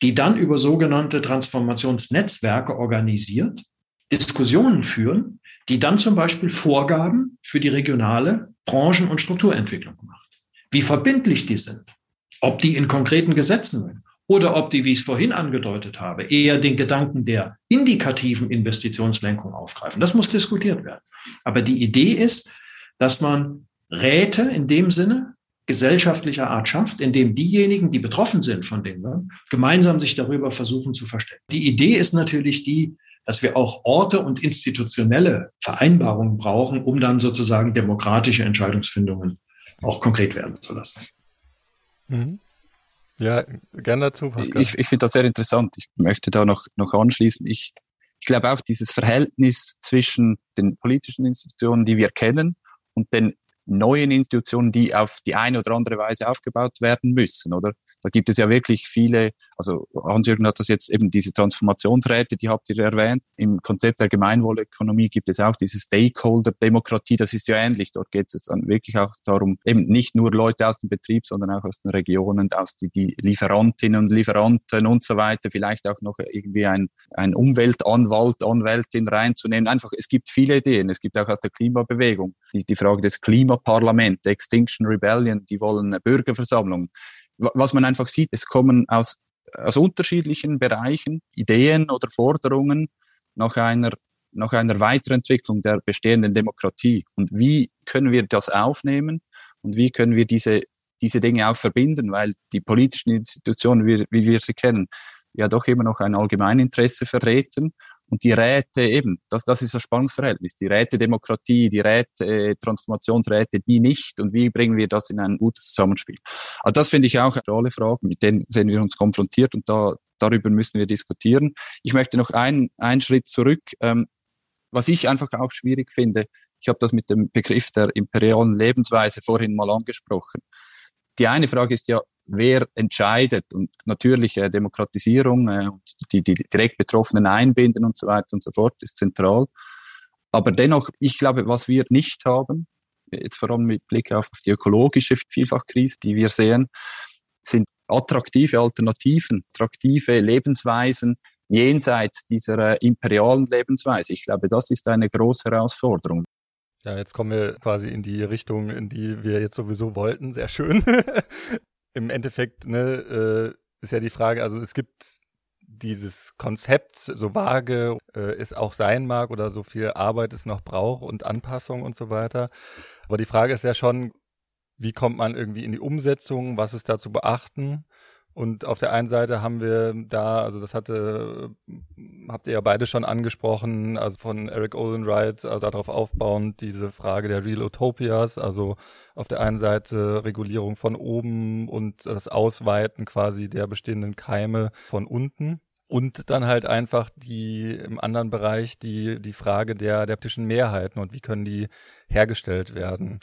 die dann über sogenannte Transformationsnetzwerke organisiert, Diskussionen führen, die dann zum Beispiel Vorgaben für die regionale Branchen- und Strukturentwicklung macht. Wie verbindlich die sind, ob die in konkreten Gesetzen sind oder ob die, wie ich es vorhin angedeutet habe, eher den Gedanken der indikativen Investitionslenkung aufgreifen. Das muss diskutiert werden. Aber die Idee ist, dass man Räte in dem Sinne gesellschaftlicher Art schafft, indem diejenigen, die betroffen sind von Dingen, gemeinsam sich darüber versuchen zu verstehen. Die Idee ist natürlich die, dass wir auch Orte und institutionelle Vereinbarungen brauchen, um dann sozusagen demokratische Entscheidungsfindungen auch konkret werden zu lassen. Mhm. Ja, gern dazu, Pascal. Ich, ich finde das sehr interessant. Ich möchte da noch, noch anschließen. Ich, ich glaube auch dieses Verhältnis zwischen den politischen Institutionen, die wir kennen, und den neuen Institutionen, die auf die eine oder andere Weise aufgebaut werden müssen, oder? Da gibt es ja wirklich viele, also Hans-Jürgen hat das jetzt eben diese Transformationsräte, die habt ihr erwähnt. Im Konzept der Gemeinwohlökonomie gibt es auch diese Stakeholder-Demokratie, das ist ja ähnlich. Dort geht es dann wirklich auch darum, eben nicht nur Leute aus dem Betrieb, sondern auch aus den Regionen, aus die, die Lieferantinnen und Lieferanten und so weiter, vielleicht auch noch irgendwie ein, ein Umweltanwalt, Anwältin reinzunehmen. Einfach, es gibt viele Ideen. Es gibt auch aus der Klimabewegung die, die Frage des Klimaparlaments, Extinction Rebellion, die wollen eine Bürgerversammlung was man einfach sieht, es kommen aus, aus unterschiedlichen Bereichen Ideen oder Forderungen nach einer, nach einer Weiterentwicklung der bestehenden Demokratie. Und wie können wir das aufnehmen und wie können wir diese, diese Dinge auch verbinden, weil die politischen Institutionen, wie, wie wir sie kennen, ja doch immer noch ein Allgemeininteresse vertreten und die Räte eben, das, das ist das Spannungsverhältnis. Die Rätedemokratie, die Räte, Transformationsräte, die nicht. Und wie bringen wir das in ein gutes Zusammenspiel? Also das finde ich auch eine tolle Frage, mit denen sehen wir uns konfrontiert und da, darüber müssen wir diskutieren. Ich möchte noch einen, einen Schritt zurück. Ähm, was ich einfach auch schwierig finde, ich habe das mit dem Begriff der imperialen Lebensweise vorhin mal angesprochen. Die eine Frage ist ja, wer entscheidet und natürliche Demokratisierung äh, und die, die direkt Betroffenen einbinden und so weiter und so fort ist zentral. Aber dennoch, ich glaube, was wir nicht haben, jetzt vor allem mit Blick auf die ökologische Vielfachkrise, die wir sehen, sind attraktive Alternativen, attraktive Lebensweisen jenseits dieser äh, imperialen Lebensweise. Ich glaube, das ist eine große Herausforderung. Ja, jetzt kommen wir quasi in die Richtung, in die wir jetzt sowieso wollten. Sehr schön. im Endeffekt ne, äh, ist ja die Frage, also es gibt dieses Konzept, so vage äh, es auch sein mag oder so viel Arbeit es noch braucht und Anpassung und so weiter. Aber die Frage ist ja schon, wie kommt man irgendwie in die Umsetzung, was ist da zu beachten? Und auf der einen Seite haben wir da, also das hatte, habt ihr ja beide schon angesprochen, also von Eric Olin Wright, also darauf aufbauend diese Frage der Real Utopias, also auf der einen Seite Regulierung von oben und das Ausweiten quasi der bestehenden Keime von unten. Und dann halt einfach die im anderen Bereich die, die Frage der, der optischen Mehrheiten und wie können die hergestellt werden.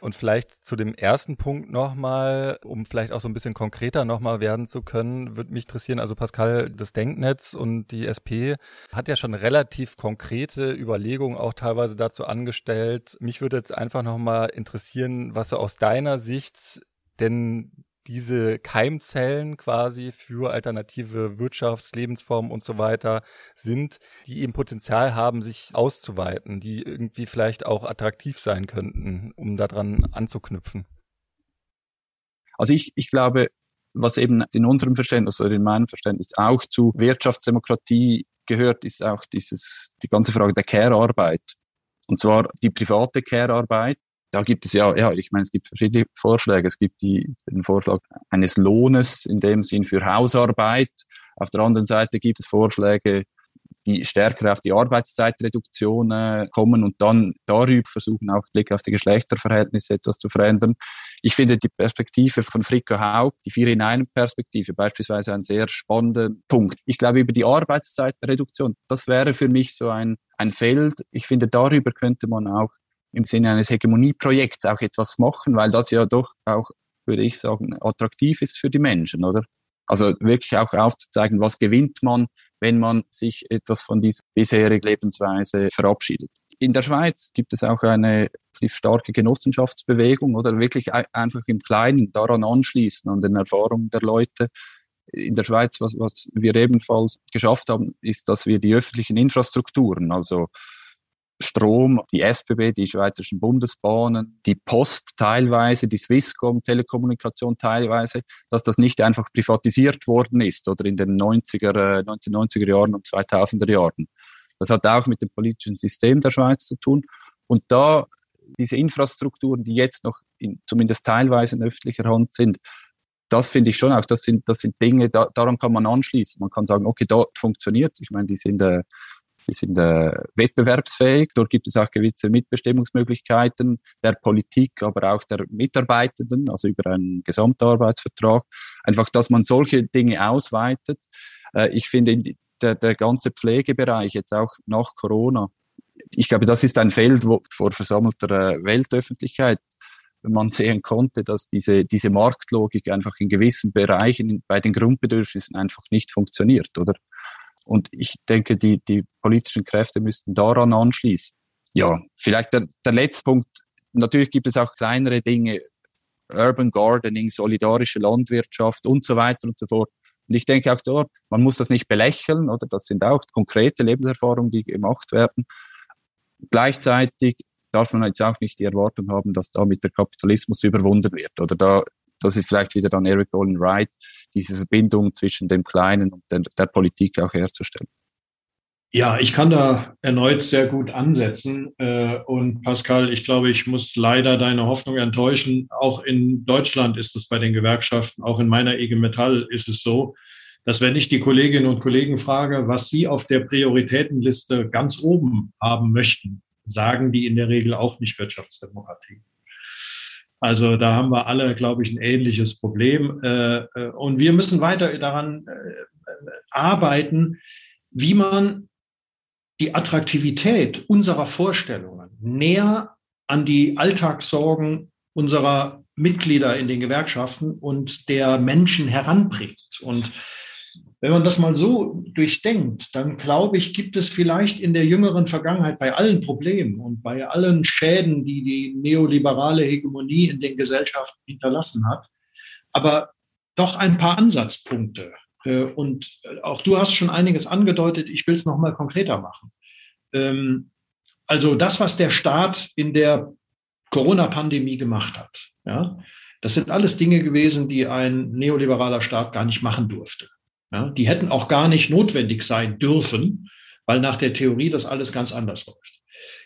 Und vielleicht zu dem ersten Punkt nochmal, um vielleicht auch so ein bisschen konkreter nochmal werden zu können, würde mich interessieren, also Pascal, das Denknetz und die SP hat ja schon relativ konkrete Überlegungen auch teilweise dazu angestellt. Mich würde jetzt einfach nochmal interessieren, was so aus deiner Sicht denn diese Keimzellen quasi für alternative Wirtschafts-, Lebensformen und so weiter sind, die eben Potenzial haben, sich auszuweiten, die irgendwie vielleicht auch attraktiv sein könnten, um daran anzuknüpfen? Also ich, ich glaube, was eben in unserem Verständnis oder in meinem Verständnis auch zu Wirtschaftsdemokratie gehört, ist auch dieses, die ganze Frage der Care-Arbeit. Und zwar die private Care-Arbeit, da gibt es ja, ja, ich meine, es gibt verschiedene Vorschläge. Es gibt die, den Vorschlag eines Lohnes in dem Sinn für Hausarbeit. Auf der anderen Seite gibt es Vorschläge, die stärker auf die Arbeitszeitreduktion äh, kommen und dann darüber versuchen, auch Blick auf die Geschlechterverhältnisse etwas zu verändern. Ich finde die Perspektive von Fricke Haug, die Vier in einem Perspektive, beispielsweise ein sehr spannender Punkt. Ich glaube, über die Arbeitszeitreduktion, das wäre für mich so ein, ein Feld. Ich finde, darüber könnte man auch im Sinne eines Hegemonieprojekts auch etwas machen, weil das ja doch auch, würde ich sagen, attraktiv ist für die Menschen, oder? Also wirklich auch aufzuzeigen, was gewinnt man, wenn man sich etwas von dieser bisherigen Lebensweise verabschiedet. In der Schweiz gibt es auch eine starke Genossenschaftsbewegung oder wirklich einfach im Kleinen daran anschließen, an den Erfahrungen der Leute in der Schweiz, was, was wir ebenfalls geschafft haben, ist, dass wir die öffentlichen Infrastrukturen, also Strom, die SBB, die Schweizerischen Bundesbahnen, die Post teilweise, die Swisscom, Telekommunikation teilweise, dass das nicht einfach privatisiert worden ist oder in den 90er, 1990er äh, Jahren und 2000er Jahren. Das hat auch mit dem politischen System der Schweiz zu tun. Und da diese Infrastrukturen, die jetzt noch in, zumindest teilweise in öffentlicher Hand sind, das finde ich schon auch, das sind, das sind Dinge, da, daran kann man anschließen. Man kann sagen, okay, dort funktioniert Ich meine, die sind, äh, die sind äh, wettbewerbsfähig. Dort gibt es auch gewisse Mitbestimmungsmöglichkeiten der Politik, aber auch der Mitarbeitenden, also über einen Gesamtarbeitsvertrag. Einfach, dass man solche Dinge ausweitet. Äh, ich finde, der, der ganze Pflegebereich jetzt auch nach Corona, ich glaube, das ist ein Feld, wo vor versammelter äh, Weltöffentlichkeit man sehen konnte, dass diese, diese Marktlogik einfach in gewissen Bereichen bei den Grundbedürfnissen einfach nicht funktioniert, oder? Und ich denke, die, die politischen Kräfte müssten daran anschließen. Ja, vielleicht der, der letzte Punkt. Natürlich gibt es auch kleinere Dinge, Urban Gardening, solidarische Landwirtschaft und so weiter und so fort. Und ich denke auch dort, man muss das nicht belächeln, oder? Das sind auch konkrete Lebenserfahrungen, die gemacht werden. Gleichzeitig darf man jetzt auch nicht die Erwartung haben, dass damit der Kapitalismus überwunden wird. Oder da, das ist vielleicht wieder dann Eric Olin Wright, diese Verbindung zwischen dem Kleinen und der, der Politik auch herzustellen. Ja, ich kann da erneut sehr gut ansetzen. Äh, und Pascal, ich glaube, ich muss leider deine Hoffnung enttäuschen. Auch in Deutschland ist es bei den Gewerkschaften, auch in meiner IG Metall ist es so, dass wenn ich die Kolleginnen und Kollegen frage, was sie auf der Prioritätenliste ganz oben haben möchten, sagen die in der Regel auch nicht Wirtschaftsdemokratie. Also da haben wir alle, glaube ich, ein ähnliches Problem. Äh, äh, und wir müssen weiter daran äh, arbeiten, wie man die Attraktivität unserer Vorstellungen näher an die Alltagssorgen unserer Mitglieder in den Gewerkschaften und der Menschen heranbringt. Und wenn man das mal so durchdenkt, dann glaube ich, gibt es vielleicht in der jüngeren Vergangenheit bei allen Problemen und bei allen Schäden, die die neoliberale Hegemonie in den Gesellschaften hinterlassen hat, aber doch ein paar Ansatzpunkte. Äh, und auch du hast schon einiges angedeutet. Ich will es noch mal konkreter machen. Ähm, also das, was der Staat in der Corona-Pandemie gemacht hat, ja, das sind alles Dinge gewesen, die ein neoliberaler Staat gar nicht machen durfte. Ja, die hätten auch gar nicht notwendig sein dürfen, weil nach der Theorie das alles ganz anders läuft.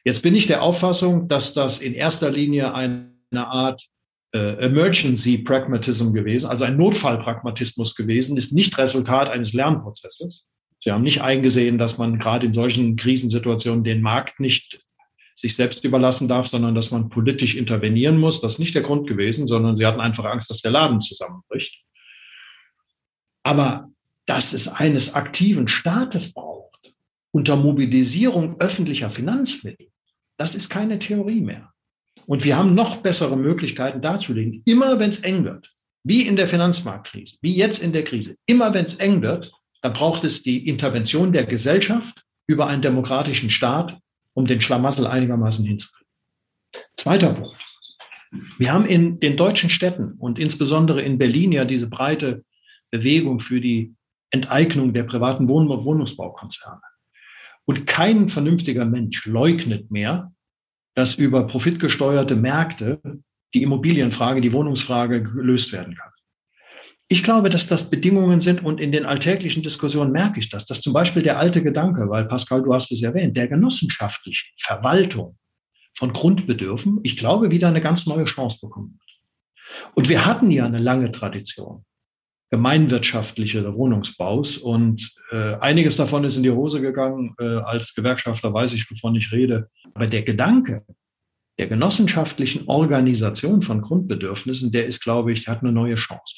Jetzt bin ich der Auffassung, dass das in erster Linie eine Art äh, Emergency Pragmatism gewesen, also ein Notfallpragmatismus gewesen, ist nicht Resultat eines Lernprozesses. Sie haben nicht eingesehen, dass man gerade in solchen Krisensituationen den Markt nicht sich selbst überlassen darf, sondern dass man politisch intervenieren muss. Das ist nicht der Grund gewesen, sondern sie hatten einfach Angst, dass der Laden zusammenbricht. Aber dass es eines aktiven Staates braucht, unter Mobilisierung öffentlicher Finanzmittel, das ist keine Theorie mehr. Und wir haben noch bessere Möglichkeiten darzulegen. Immer wenn es eng wird, wie in der Finanzmarktkrise, wie jetzt in der Krise, immer wenn es eng wird, dann braucht es die Intervention der Gesellschaft über einen demokratischen Staat, um den Schlamassel einigermaßen hinzukriegen. Zweiter Punkt. Wir haben in den deutschen Städten und insbesondere in Berlin ja diese breite Bewegung für die Enteignung der privaten Wohn Wohnungsbaukonzerne. Und kein vernünftiger Mensch leugnet mehr, dass über profitgesteuerte Märkte die Immobilienfrage, die Wohnungsfrage gelöst werden kann. Ich glaube, dass das Bedingungen sind und in den alltäglichen Diskussionen merke ich das, dass zum Beispiel der alte Gedanke, weil Pascal, du hast es erwähnt, der genossenschaftlichen Verwaltung von Grundbedürfen, ich glaube, wieder eine ganz neue Chance bekommen wird. Und wir hatten ja eine lange Tradition gemeinwirtschaftliche Wohnungsbaus. Und äh, einiges davon ist in die Hose gegangen. Äh, als Gewerkschafter weiß ich, wovon ich rede. Aber der Gedanke der genossenschaftlichen Organisation von Grundbedürfnissen, der ist, glaube ich, hat eine neue Chance.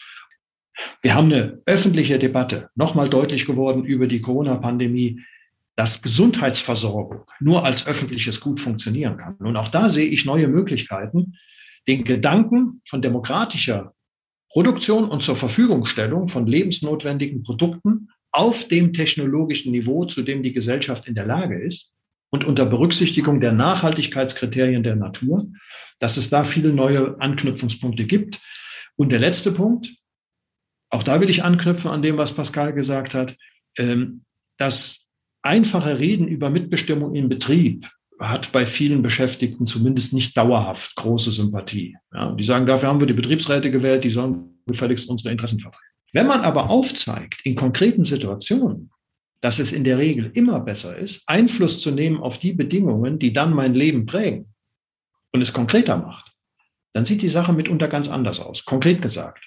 Wir haben eine öffentliche Debatte, nochmal deutlich geworden über die Corona-Pandemie, dass Gesundheitsversorgung nur als öffentliches Gut funktionieren kann. Und auch da sehe ich neue Möglichkeiten, den Gedanken von demokratischer Produktion und zur Verfügungstellung von lebensnotwendigen Produkten auf dem technologischen Niveau, zu dem die Gesellschaft in der Lage ist und unter Berücksichtigung der Nachhaltigkeitskriterien der Natur, dass es da viele neue Anknüpfungspunkte gibt. Und der letzte Punkt, auch da will ich anknüpfen an dem, was Pascal gesagt hat, ähm, das einfache Reden über Mitbestimmung im Betrieb hat bei vielen Beschäftigten zumindest nicht dauerhaft große Sympathie. Ja, die sagen, dafür haben wir die Betriebsräte gewählt, die sollen gefälligst unsere Interessen vertreten. Wenn man aber aufzeigt, in konkreten Situationen, dass es in der Regel immer besser ist, Einfluss zu nehmen auf die Bedingungen, die dann mein Leben prägen und es konkreter macht, dann sieht die Sache mitunter ganz anders aus. Konkret gesagt,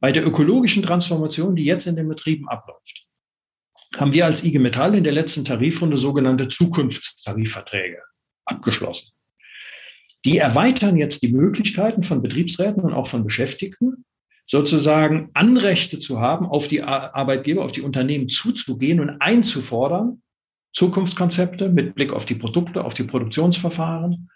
bei der ökologischen Transformation, die jetzt in den Betrieben abläuft, haben wir als IG Metall in der letzten Tarifrunde sogenannte Zukunftstarifverträge abgeschlossen. Die erweitern jetzt die Möglichkeiten von Betriebsräten und auch von Beschäftigten, sozusagen Anrechte zu haben, auf die Arbeitgeber, auf die Unternehmen zuzugehen und einzufordern, Zukunftskonzepte mit Blick auf die Produkte, auf die Produktionsverfahren,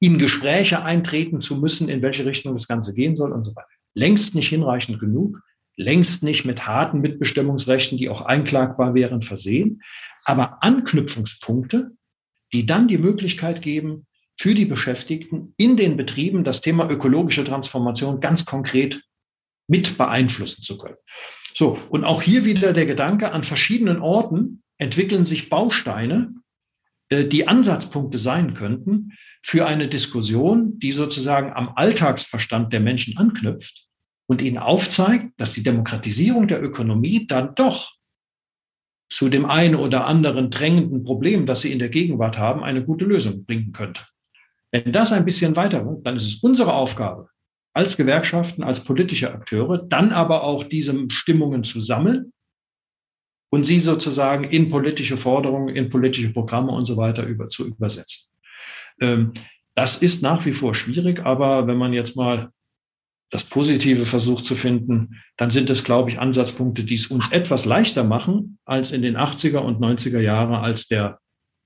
in Gespräche eintreten zu müssen, in welche Richtung das Ganze gehen soll und so weiter. Längst nicht hinreichend genug, längst nicht mit harten Mitbestimmungsrechten, die auch einklagbar wären, versehen, aber Anknüpfungspunkte, die dann die Möglichkeit geben, für die Beschäftigten in den Betrieben das Thema ökologische Transformation ganz konkret mit beeinflussen zu können. So, und auch hier wieder der Gedanke, an verschiedenen Orten entwickeln sich Bausteine, äh, die Ansatzpunkte sein könnten für eine Diskussion, die sozusagen am Alltagsverstand der Menschen anknüpft und ihnen aufzeigt, dass die Demokratisierung der Ökonomie dann doch zu dem einen oder anderen drängenden Problem, das sie in der Gegenwart haben, eine gute Lösung bringen könnte. Wenn das ein bisschen weiter wird, dann ist es unsere Aufgabe, als Gewerkschaften, als politische Akteure, dann aber auch diese Stimmungen zu sammeln und sie sozusagen in politische Forderungen, in politische Programme und so weiter über, zu übersetzen. Ähm, das ist nach wie vor schwierig, aber wenn man jetzt mal das Positive versucht zu finden, dann sind es, glaube ich, Ansatzpunkte, die es uns etwas leichter machen als in den 80er und 90er Jahren, als der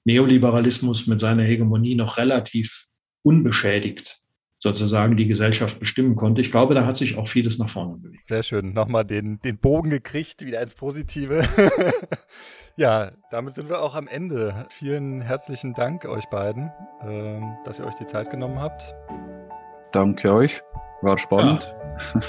Neoliberalismus mit seiner Hegemonie noch relativ unbeschädigt sozusagen die Gesellschaft bestimmen konnte. Ich glaube, da hat sich auch vieles nach vorne bewegt. Sehr schön. Nochmal den, den Bogen gekriegt, wieder ins Positive. ja, damit sind wir auch am Ende. Vielen herzlichen Dank euch beiden, ähm, dass ihr euch die Zeit genommen habt. Danke euch. War spannend. Ja.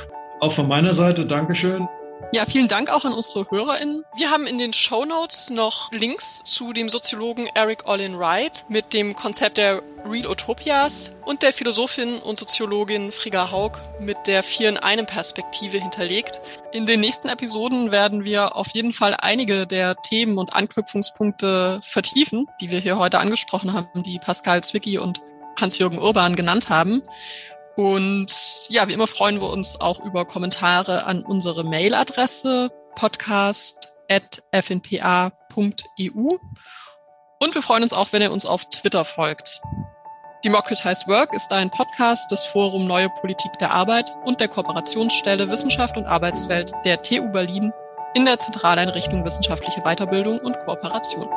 Auch von meiner Seite Dankeschön. Ja, vielen Dank auch an unsere HörerInnen. Wir haben in den Show Notes noch Links zu dem Soziologen Eric Olin Wright mit dem Konzept der Real Utopias und der Philosophin und Soziologin Frigga Haug mit der Vier in einem Perspektive hinterlegt. In den nächsten Episoden werden wir auf jeden Fall einige der Themen und Anknüpfungspunkte vertiefen, die wir hier heute angesprochen haben, die Pascal Zwicky und Hans-Jürgen Urban genannt haben. Und ja, wie immer freuen wir uns auch über Kommentare an unsere Mailadresse podcast.fnpa.eu. Und wir freuen uns auch, wenn ihr uns auf Twitter folgt. Democratize Work ist ein Podcast des Forum Neue Politik der Arbeit und der Kooperationsstelle Wissenschaft und Arbeitswelt der TU Berlin in der Zentraleinrichtung Wissenschaftliche Weiterbildung und Kooperation.